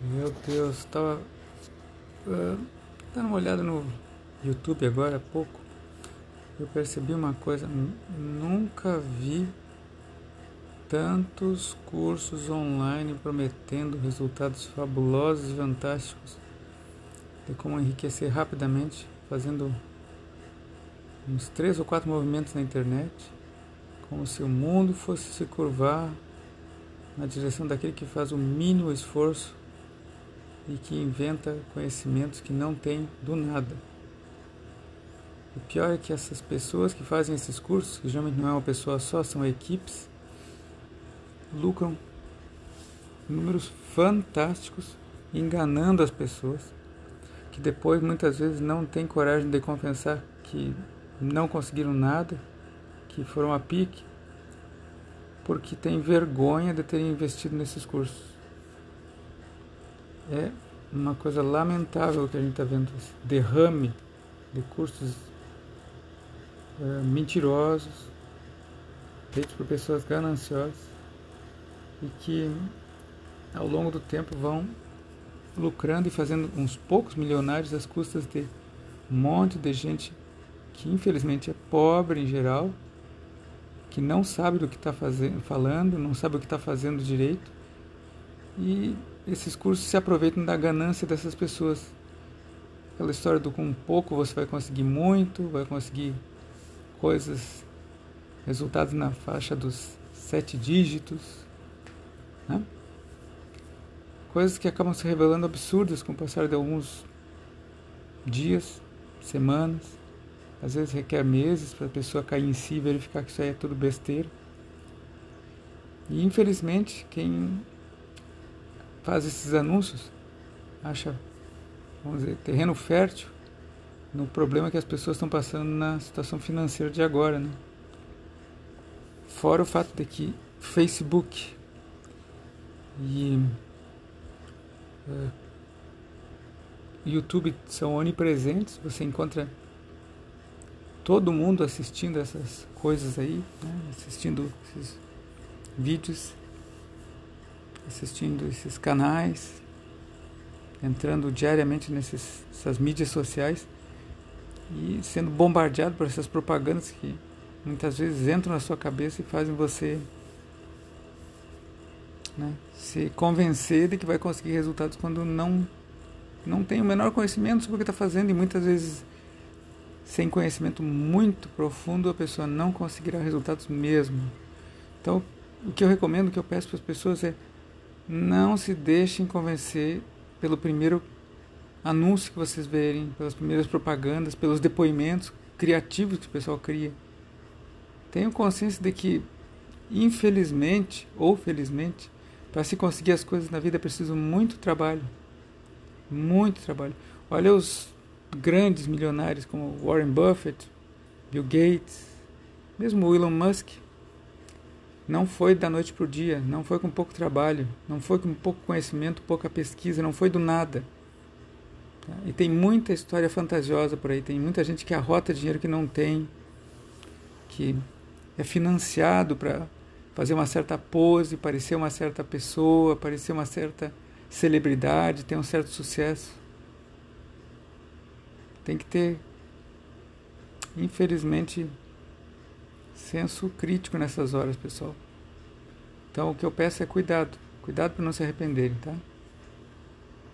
Meu Deus, tava uh, dando uma olhada no YouTube agora há pouco. Eu percebi uma coisa, nunca vi tantos cursos online prometendo resultados fabulosos e fantásticos de como enriquecer rapidamente, fazendo uns três ou quatro movimentos na internet, como se o mundo fosse se curvar na direção daquele que faz o mínimo esforço e que inventa conhecimentos que não tem do nada. O pior é que essas pessoas que fazem esses cursos, que geralmente não é uma pessoa só, são equipes, lucram números fantásticos enganando as pessoas, que depois muitas vezes não têm coragem de compensar que não conseguiram nada, que foram a pique, porque têm vergonha de terem investido nesses cursos. É uma coisa lamentável que a gente está vendo, esse derrame de cursos é, mentirosos, feitos por pessoas gananciosas e que ao longo do tempo vão lucrando e fazendo uns poucos milionários às custas de um monte de gente que infelizmente é pobre em geral, que não sabe do que está falando, não sabe o que está fazendo direito e esses cursos se aproveitam da ganância dessas pessoas. Aquela história do com pouco você vai conseguir muito, vai conseguir coisas, resultados na faixa dos sete dígitos. Né? Coisas que acabam se revelando absurdas com o passar de alguns dias, semanas. Às vezes requer meses para a pessoa cair em si e verificar que isso aí é tudo besteira. E infelizmente, quem faz esses anúncios, acha, vamos dizer, terreno fértil no problema que as pessoas estão passando na situação financeira de agora, né? Fora o fato de que Facebook e uh, YouTube são onipresentes, você encontra todo mundo assistindo essas coisas aí, né? assistindo esses vídeos assistindo esses canais, entrando diariamente nessas mídias sociais e sendo bombardeado por essas propagandas que muitas vezes entram na sua cabeça e fazem você né, se convencer de que vai conseguir resultados quando não não tem o menor conhecimento sobre o que está fazendo e muitas vezes sem conhecimento muito profundo a pessoa não conseguirá resultados mesmo. Então, o que eu recomendo, o que eu peço para as pessoas é não se deixem convencer pelo primeiro anúncio que vocês verem, pelas primeiras propagandas, pelos depoimentos criativos que o pessoal cria. Tenham consciência de que, infelizmente ou felizmente, para se conseguir as coisas na vida é preciso muito trabalho. Muito trabalho. Olha os grandes milionários como Warren Buffett, Bill Gates, mesmo o Elon Musk não foi da noite para o dia, não foi com pouco trabalho, não foi com pouco conhecimento, pouca pesquisa, não foi do nada. Tá? E tem muita história fantasiosa por aí, tem muita gente que arrota dinheiro que não tem, que é financiado para fazer uma certa pose, parecer uma certa pessoa, parecer uma certa celebridade, ter um certo sucesso. Tem que ter, infelizmente, senso crítico nessas horas, pessoal. Então o que eu peço é cuidado, cuidado para não se arrependerem, tá?